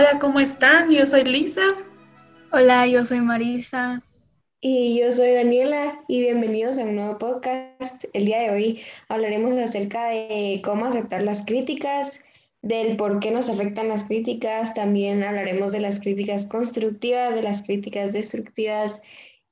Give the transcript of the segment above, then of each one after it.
Hola, ¿cómo están? Yo soy Lisa. Hola, yo soy Marisa. Y yo soy Daniela y bienvenidos a un nuevo podcast. El día de hoy hablaremos acerca de cómo aceptar las críticas, del por qué nos afectan las críticas, también hablaremos de las críticas constructivas, de las críticas destructivas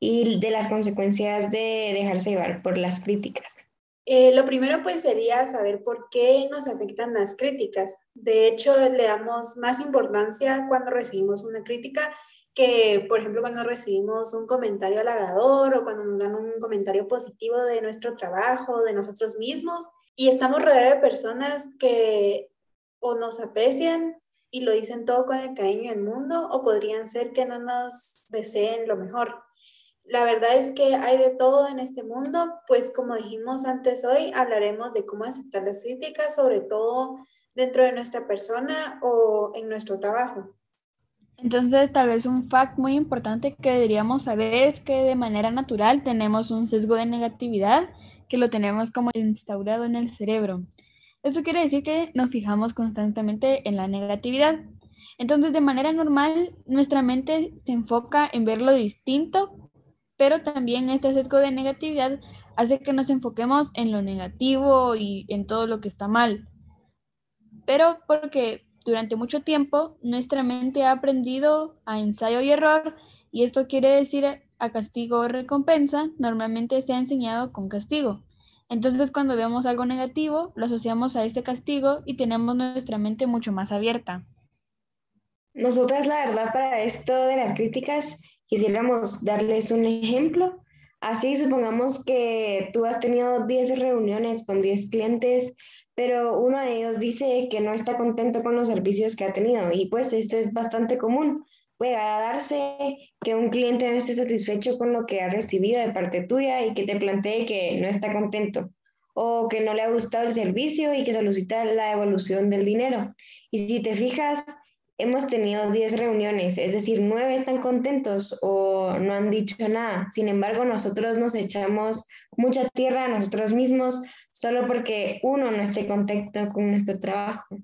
y de las consecuencias de dejarse llevar por las críticas. Eh, lo primero pues sería saber por qué nos afectan las críticas. De hecho, le damos más importancia cuando recibimos una crítica que, por ejemplo, cuando recibimos un comentario halagador o cuando nos dan un comentario positivo de nuestro trabajo, de nosotros mismos, y estamos rodeados de personas que o nos aprecian y lo dicen todo con el cariño del mundo, o podrían ser que no nos deseen lo mejor. La verdad es que hay de todo en este mundo, pues como dijimos antes hoy, hablaremos de cómo aceptar las críticas, sobre todo dentro de nuestra persona o en nuestro trabajo. Entonces, tal vez un fact muy importante que deberíamos saber es que de manera natural tenemos un sesgo de negatividad que lo tenemos como instaurado en el cerebro. Esto quiere decir que nos fijamos constantemente en la negatividad. Entonces, de manera normal, nuestra mente se enfoca en ver lo distinto, pero también este sesgo de negatividad hace que nos enfoquemos en lo negativo y en todo lo que está mal. Pero porque durante mucho tiempo, nuestra mente ha aprendido a ensayo y error, y esto quiere decir a castigo o recompensa, normalmente se ha enseñado con castigo. Entonces, cuando vemos algo negativo, lo asociamos a ese castigo y tenemos nuestra mente mucho más abierta. Nosotras, la verdad, para esto de las críticas, quisiéramos darles un ejemplo. Así, supongamos que tú has tenido 10 reuniones con 10 clientes pero uno de ellos dice que no está contento con los servicios que ha tenido y pues esto es bastante común. Puede darse que un cliente no esté satisfecho con lo que ha recibido de parte tuya y que te plantee que no está contento o que no le ha gustado el servicio y que solicita la devolución del dinero. Y si te fijas, hemos tenido 10 reuniones, es decir, 9 están contentos o no han dicho nada. Sin embargo, nosotros nos echamos mucha tierra a nosotros mismos solo porque uno no esté contento con nuestro trabajo.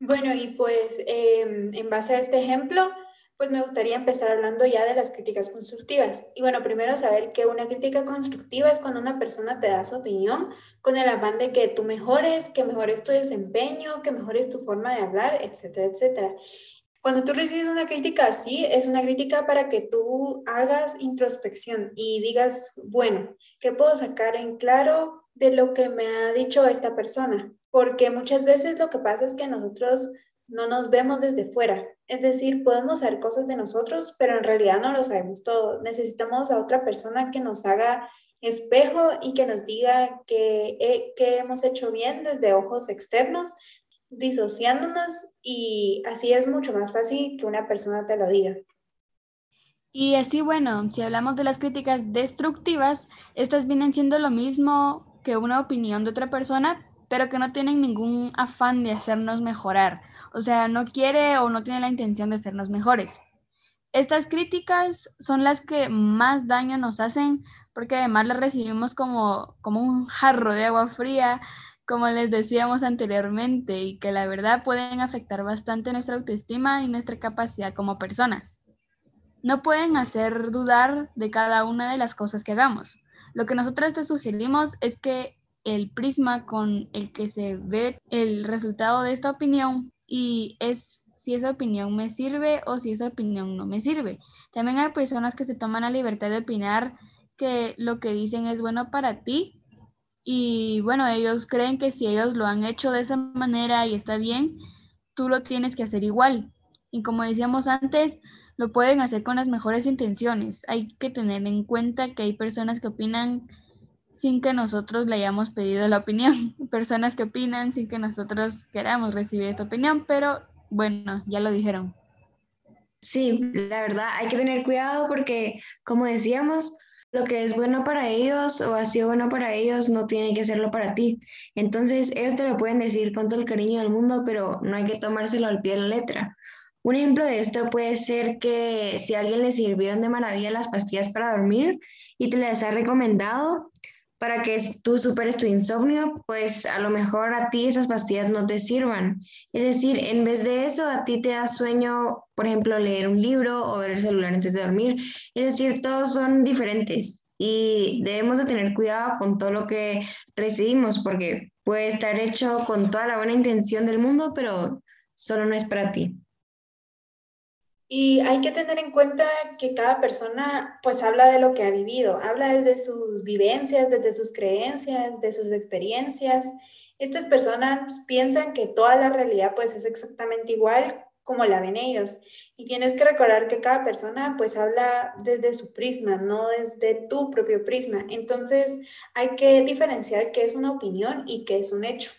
Bueno, y pues em, en base a este ejemplo, pues me gustaría empezar hablando ya de las críticas constructivas. Y bueno, primero saber que una crítica constructiva es cuando una persona te da su opinión con el afán de que tú mejores, que mejores tu desempeño, que mejores tu forma de hablar, etcétera, etcétera. Cuando tú recibes una crítica así, es una crítica para que tú hagas introspección y digas, bueno, ¿qué puedo sacar en claro de lo que me ha dicho esta persona? Porque muchas veces lo que pasa es que nosotros no nos vemos desde fuera. Es decir, podemos saber cosas de nosotros, pero en realidad no lo sabemos todo. Necesitamos a otra persona que nos haga espejo y que nos diga que, que hemos hecho bien desde ojos externos, disociándonos y así es mucho más fácil que una persona te lo diga. Y así, bueno, si hablamos de las críticas destructivas, estas vienen siendo lo mismo que una opinión de otra persona, pero que no tienen ningún afán de hacernos mejorar. O sea, no quiere o no tiene la intención de hacernos mejores. Estas críticas son las que más daño nos hacen porque además las recibimos como, como un jarro de agua fría, como les decíamos anteriormente, y que la verdad pueden afectar bastante nuestra autoestima y nuestra capacidad como personas. No pueden hacer dudar de cada una de las cosas que hagamos. Lo que nosotros te sugerimos es que el prisma con el que se ve el resultado de esta opinión y es si esa opinión me sirve o si esa opinión no me sirve. También hay personas que se toman la libertad de opinar que lo que dicen es bueno para ti y bueno, ellos creen que si ellos lo han hecho de esa manera y está bien, tú lo tienes que hacer igual. Y como decíamos antes, lo pueden hacer con las mejores intenciones. Hay que tener en cuenta que hay personas que opinan sin que nosotros le hayamos pedido la opinión, personas que opinan sin que nosotros queramos recibir esta opinión, pero bueno, ya lo dijeron. Sí, la verdad hay que tener cuidado porque, como decíamos, lo que es bueno para ellos o ha sido bueno para ellos no tiene que serlo para ti. Entonces, ellos te lo pueden decir con todo el cariño del mundo, pero no hay que tomárselo al pie de la letra. Un ejemplo de esto puede ser que si a alguien le sirvieron de maravilla las pastillas para dormir y te las ha recomendado, para que tú superes tu insomnio, pues a lo mejor a ti esas pastillas no te sirvan. Es decir, en vez de eso, a ti te da sueño, por ejemplo, leer un libro o ver el celular antes de dormir. Es decir, todos son diferentes y debemos de tener cuidado con todo lo que recibimos porque puede estar hecho con toda la buena intención del mundo, pero solo no es para ti. Y hay que tener en cuenta que cada persona pues habla de lo que ha vivido, habla desde sus vivencias, desde sus creencias, de sus experiencias. Estas personas piensan que toda la realidad pues es exactamente igual como la ven ellos. Y tienes que recordar que cada persona pues habla desde su prisma, no desde tu propio prisma. Entonces hay que diferenciar qué es una opinión y qué es un hecho.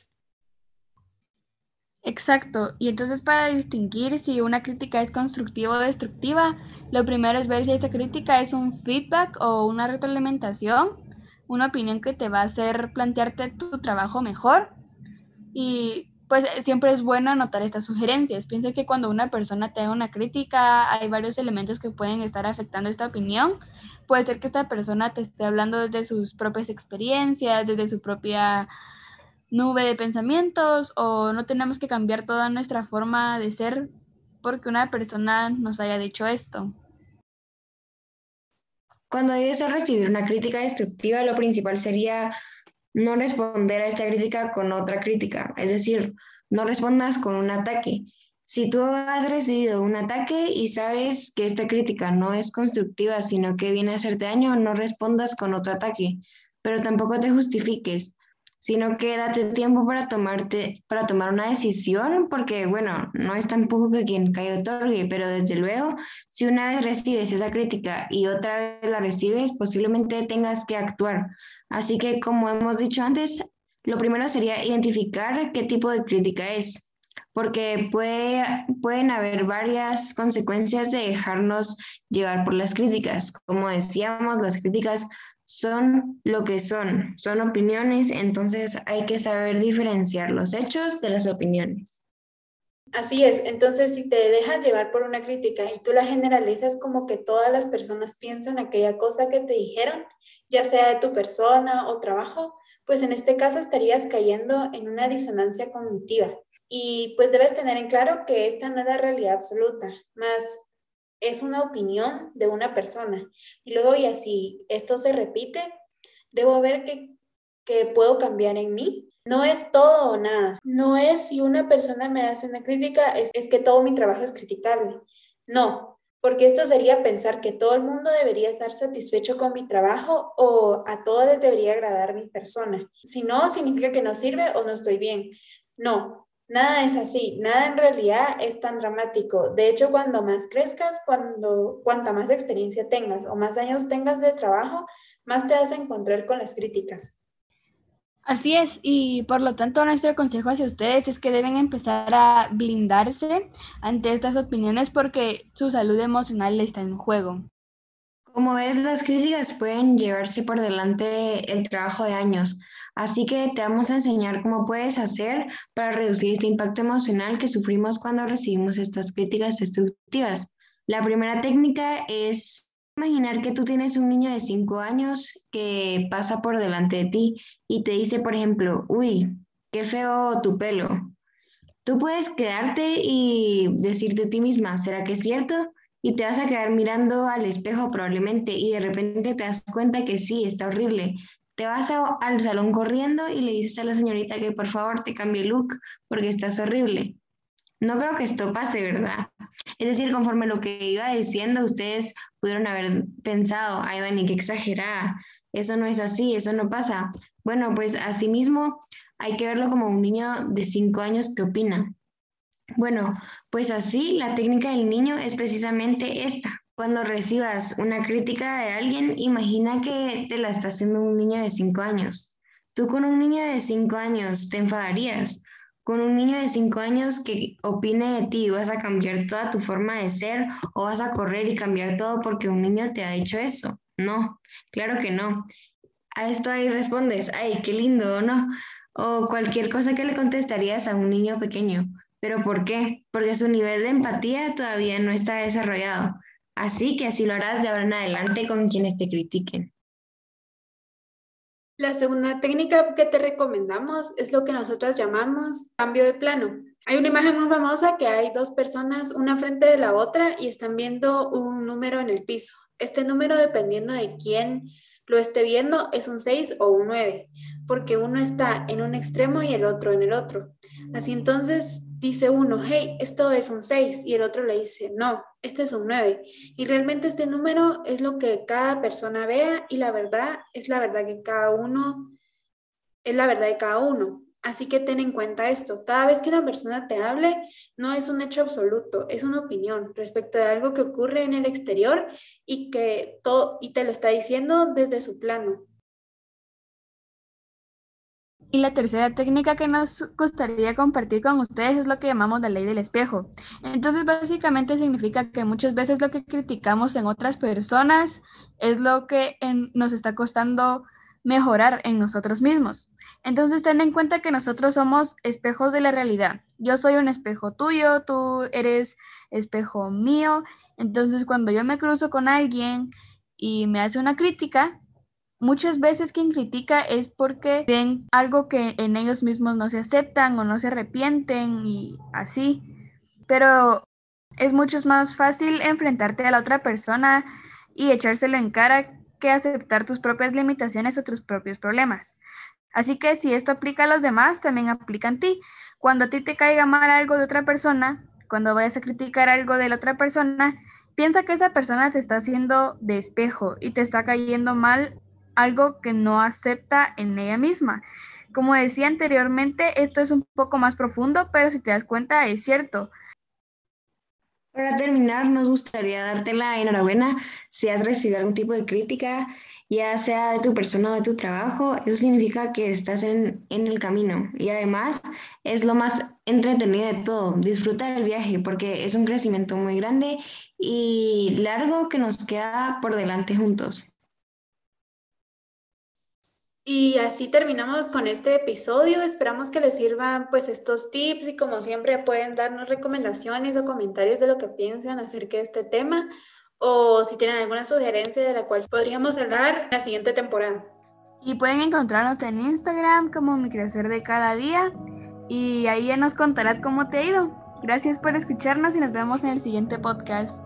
Exacto, y entonces para distinguir si una crítica es constructiva o destructiva, lo primero es ver si esa crítica es un feedback o una retroalimentación, una opinión que te va a hacer plantearte tu trabajo mejor. Y pues siempre es bueno anotar estas sugerencias. Piensa que cuando una persona te haga una crítica, hay varios elementos que pueden estar afectando esta opinión. Puede ser que esta persona te esté hablando desde sus propias experiencias, desde su propia nube de pensamientos o no tenemos que cambiar toda nuestra forma de ser porque una persona nos haya dicho esto. Cuando a recibir una crítica destructiva, lo principal sería no responder a esta crítica con otra crítica, es decir, no respondas con un ataque. Si tú has recibido un ataque y sabes que esta crítica no es constructiva, sino que viene a hacerte daño, no respondas con otro ataque, pero tampoco te justifiques sino que date tiempo para, tomarte, para tomar una decisión, porque bueno, no es tampoco que quien cae otorgue, pero desde luego, si una vez recibes esa crítica y otra vez la recibes, posiblemente tengas que actuar. Así que, como hemos dicho antes, lo primero sería identificar qué tipo de crítica es porque puede, pueden haber varias consecuencias de dejarnos llevar por las críticas. Como decíamos, las críticas son lo que son, son opiniones, entonces hay que saber diferenciar los hechos de las opiniones. Así es, entonces si te dejas llevar por una crítica y tú la generalizas como que todas las personas piensan aquella cosa que te dijeron, ya sea de tu persona o trabajo, pues en este caso estarías cayendo en una disonancia cognitiva. Y pues debes tener en claro que esta no es la realidad absoluta, más es una opinión de una persona. Y luego, y así esto se repite, debo ver que, que puedo cambiar en mí. No es todo o nada. No es si una persona me hace una crítica, es, es que todo mi trabajo es criticable. No, porque esto sería pensar que todo el mundo debería estar satisfecho con mi trabajo o a todos debería agradar mi persona. Si no, significa que no sirve o no estoy bien. No, Nada es así, nada en realidad es tan dramático. De hecho, cuando más crezcas, cuando cuanta más experiencia tengas o más años tengas de trabajo, más te vas a encontrar con las críticas. Así es, y por lo tanto nuestro consejo hacia ustedes es que deben empezar a blindarse ante estas opiniones porque su salud emocional está en juego. Como ves, las críticas pueden llevarse por delante el trabajo de años. Así que te vamos a enseñar cómo puedes hacer para reducir este impacto emocional que sufrimos cuando recibimos estas críticas destructivas. La primera técnica es imaginar que tú tienes un niño de 5 años que pasa por delante de ti y te dice, por ejemplo, uy, qué feo tu pelo. Tú puedes quedarte y decirte a ti misma, ¿será que es cierto? Y te vas a quedar mirando al espejo probablemente y de repente te das cuenta que sí, está horrible, te vas al salón corriendo y le dices a la señorita que por favor te cambie el look porque estás horrible. No creo que esto pase, ¿verdad? Es decir, conforme lo que iba diciendo, ustedes pudieron haber pensado, ay, Dani, qué exagerada, eso no es así, eso no pasa. Bueno, pues asimismo hay que verlo como un niño de cinco años que opina. Bueno, pues así la técnica del niño es precisamente esta. Cuando recibas una crítica de alguien, imagina que te la está haciendo un niño de 5 años. Tú con un niño de 5 años te enfadarías. Con un niño de 5 años que opine de ti, vas a cambiar toda tu forma de ser o vas a correr y cambiar todo porque un niño te ha dicho eso. No, claro que no. A esto ahí respondes, ay, qué lindo, ¿no? O cualquier cosa que le contestarías a un niño pequeño. ¿Pero por qué? Porque su nivel de empatía todavía no está desarrollado. Así que así lo harás de ahora en adelante con quienes te critiquen. La segunda técnica que te recomendamos es lo que nosotros llamamos cambio de plano. Hay una imagen muy famosa que hay dos personas, una frente de la otra, y están viendo un número en el piso. Este número, dependiendo de quién lo esté viendo, es un 6 o un 9, porque uno está en un extremo y el otro en el otro. Así entonces dice uno, hey, esto es un 6, y el otro le dice, no, este es un 9. Y realmente este número es lo que cada persona vea y la verdad es la verdad que cada uno, es la verdad de cada uno. Así que ten en cuenta esto, cada vez que una persona te hable, no es un hecho absoluto, es una opinión respecto de algo que ocurre en el exterior y que todo, y te lo está diciendo desde su plano. Y la tercera técnica que nos gustaría compartir con ustedes es lo que llamamos la ley del espejo. Entonces, básicamente significa que muchas veces lo que criticamos en otras personas es lo que nos está costando mejorar en nosotros mismos. Entonces, ten en cuenta que nosotros somos espejos de la realidad. Yo soy un espejo tuyo, tú eres espejo mío. Entonces, cuando yo me cruzo con alguien y me hace una crítica, muchas veces quien critica es porque ven algo que en ellos mismos no se aceptan o no se arrepienten y así. Pero es mucho más fácil enfrentarte a la otra persona y echárselo en cara que aceptar tus propias limitaciones o tus propios problemas. Así que si esto aplica a los demás, también aplica en ti. Cuando a ti te caiga mal algo de otra persona, cuando vayas a criticar algo de la otra persona, piensa que esa persona te está haciendo de espejo y te está cayendo mal algo que no acepta en ella misma. Como decía anteriormente, esto es un poco más profundo, pero si te das cuenta es cierto. Para terminar, nos gustaría darte la enhorabuena si has recibido algún tipo de crítica, ya sea de tu persona o de tu trabajo. Eso significa que estás en, en el camino y además es lo más entretenido de todo. Disfruta del viaje porque es un crecimiento muy grande y largo que nos queda por delante juntos. Y así terminamos con este episodio. Esperamos que les sirvan pues estos tips y como siempre pueden darnos recomendaciones o comentarios de lo que piensan acerca de este tema o si tienen alguna sugerencia de la cual podríamos hablar en la siguiente temporada. Y pueden encontrarnos en Instagram como Mi Crecer de Cada Día y ahí ya nos contarás cómo te ha ido. Gracias por escucharnos y nos vemos en el siguiente podcast.